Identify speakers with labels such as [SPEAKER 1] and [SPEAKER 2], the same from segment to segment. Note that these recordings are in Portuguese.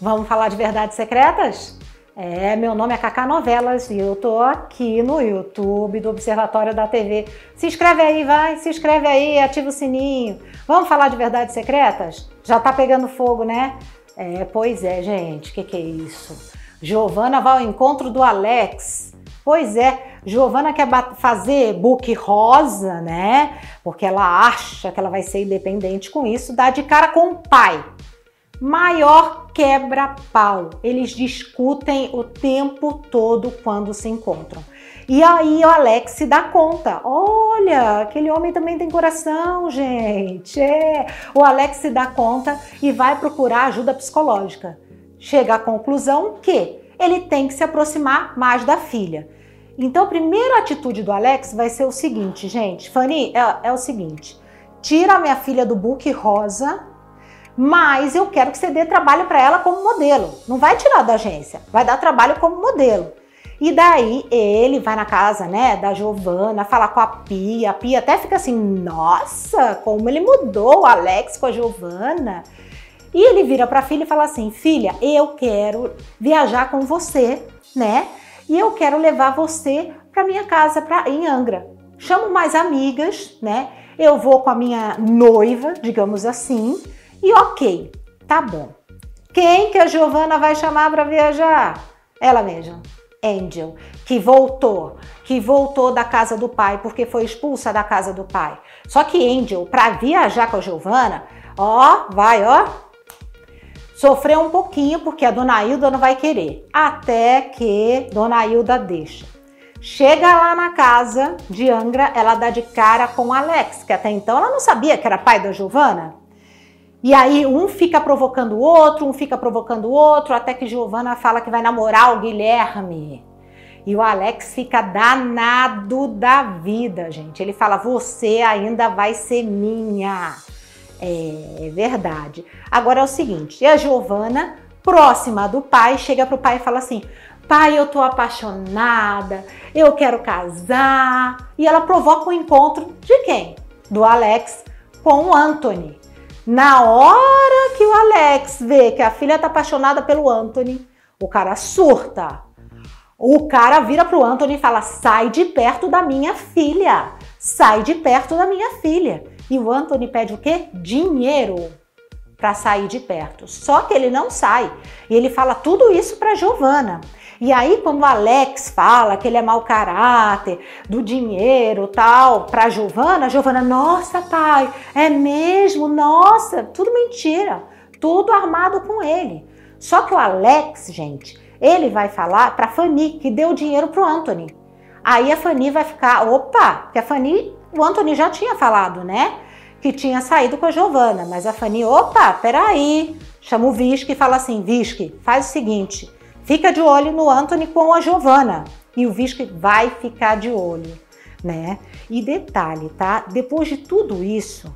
[SPEAKER 1] Vamos falar de verdades secretas? É, meu nome é Cacá Novelas e eu tô aqui no YouTube do Observatório da TV. Se inscreve aí, vai, se inscreve aí, ativa o sininho. Vamos falar de verdades secretas? Já tá pegando fogo, né? É, pois é, gente, que, que é isso? Giovana vai ao encontro do Alex. Pois é, Giovana quer fazer book rosa, né? Porque ela acha que ela vai ser independente com isso, dá de cara com o pai maior quebra-pau. Eles discutem o tempo todo quando se encontram. E aí o Alex se dá conta. Olha, aquele homem também tem coração, gente. É. O Alex se dá conta e vai procurar ajuda psicológica. Chega à conclusão que ele tem que se aproximar mais da filha. Então, a primeira atitude do Alex vai ser o seguinte, gente. Fanny, é, é o seguinte: tira a minha filha do book rosa mas eu quero que você dê trabalho para ela como modelo. Não vai tirar da agência, vai dar trabalho como modelo. E daí ele vai na casa, né, da Giovana, falar com a Pia. A Pia até fica assim: "Nossa, como ele mudou o Alex com a Giovana". E ele vira para a filha e fala assim: "Filha, eu quero viajar com você, né? E eu quero levar você para minha casa para em Angra. Chamo mais amigas, né? Eu vou com a minha noiva, digamos assim, e ok, tá bom. Quem que a Giovana vai chamar para viajar? Ela mesma, Angel, que voltou, que voltou da casa do pai porque foi expulsa da casa do pai. Só que Angel, para viajar com a Giovana, ó, vai, ó, sofreu um pouquinho porque a dona Hilda não vai querer, até que dona Hilda deixa. Chega lá na casa de Angra, ela dá de cara com Alex, que até então ela não sabia que era pai da Giovana. E aí um fica provocando o outro, um fica provocando o outro, até que Giovana fala que vai namorar o Guilherme. E o Alex fica danado da vida, gente. Ele fala: "Você ainda vai ser minha". É, é verdade. Agora é o seguinte, e a Giovana, próxima do pai, chega pro pai e fala assim: "Pai, eu tô apaixonada, eu quero casar". E ela provoca o um encontro de quem? Do Alex com o Anthony. Na hora que o Alex vê que a filha tá apaixonada pelo Anthony, o cara surta. O cara vira pro Anthony e fala: sai de perto da minha filha. Sai de perto da minha filha. E o Anthony pede o quê? Dinheiro para sair de perto. Só que ele não sai. E ele fala tudo isso para Giovana. E aí, quando o Alex fala que ele é mau caráter, do dinheiro tal, pra Giovana, Giovana, nossa, pai, é mesmo? Nossa, tudo mentira. Tudo armado com ele. Só que o Alex, gente, ele vai falar pra Fanny que deu dinheiro pro Anthony. Aí a Fanny vai ficar, opa, porque a Fanny, o Anthony já tinha falado, né? Que tinha saído com a Giovana, mas a Fanny, opa, peraí, chama o Visque e fala assim: Visque, faz o seguinte, Fica de olho no Anthony com a Giovana e o Visque vai ficar de olho, né? E detalhe, tá? Depois de tudo isso,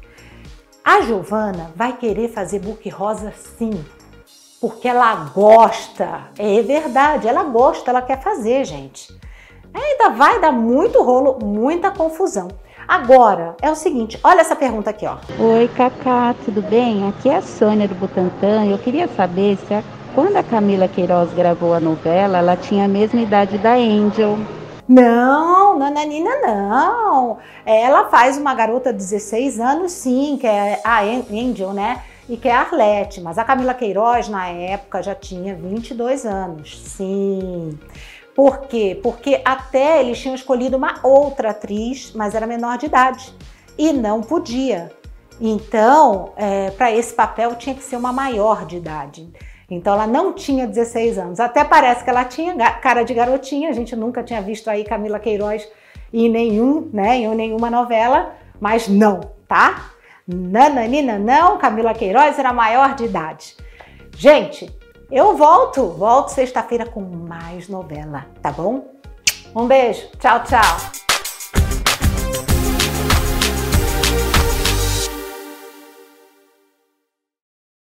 [SPEAKER 1] a Giovana vai querer fazer book rosa sim, porque ela gosta. É verdade, ela gosta, ela quer fazer, gente. Ainda vai dar muito rolo, muita confusão. Agora, é o seguinte, olha essa pergunta aqui, ó.
[SPEAKER 2] Oi, Cacá, tudo bem? Aqui é a Sônia do Butantã. Eu queria saber se a quando a Camila Queiroz gravou a novela, ela tinha a mesma idade da Angel.
[SPEAKER 1] Não, Nananina não. Ela faz uma garota de 16 anos, sim, que é a Angel, né? E que é a Arlete. Mas a Camila Queiroz, na época, já tinha 22 anos, sim. Por quê? Porque até eles tinham escolhido uma outra atriz, mas era menor de idade. E não podia. Então, é, para esse papel tinha que ser uma maior de idade. Então ela não tinha 16 anos. Até parece que ela tinha cara de garotinha. A gente nunca tinha visto aí Camila Queiroz em nenhum, né, em nenhuma novela, mas não, tá? Nananina não, Camila Queiroz era maior de idade. Gente, eu volto, volto sexta-feira com mais novela, tá bom? Um beijo, tchau, tchau.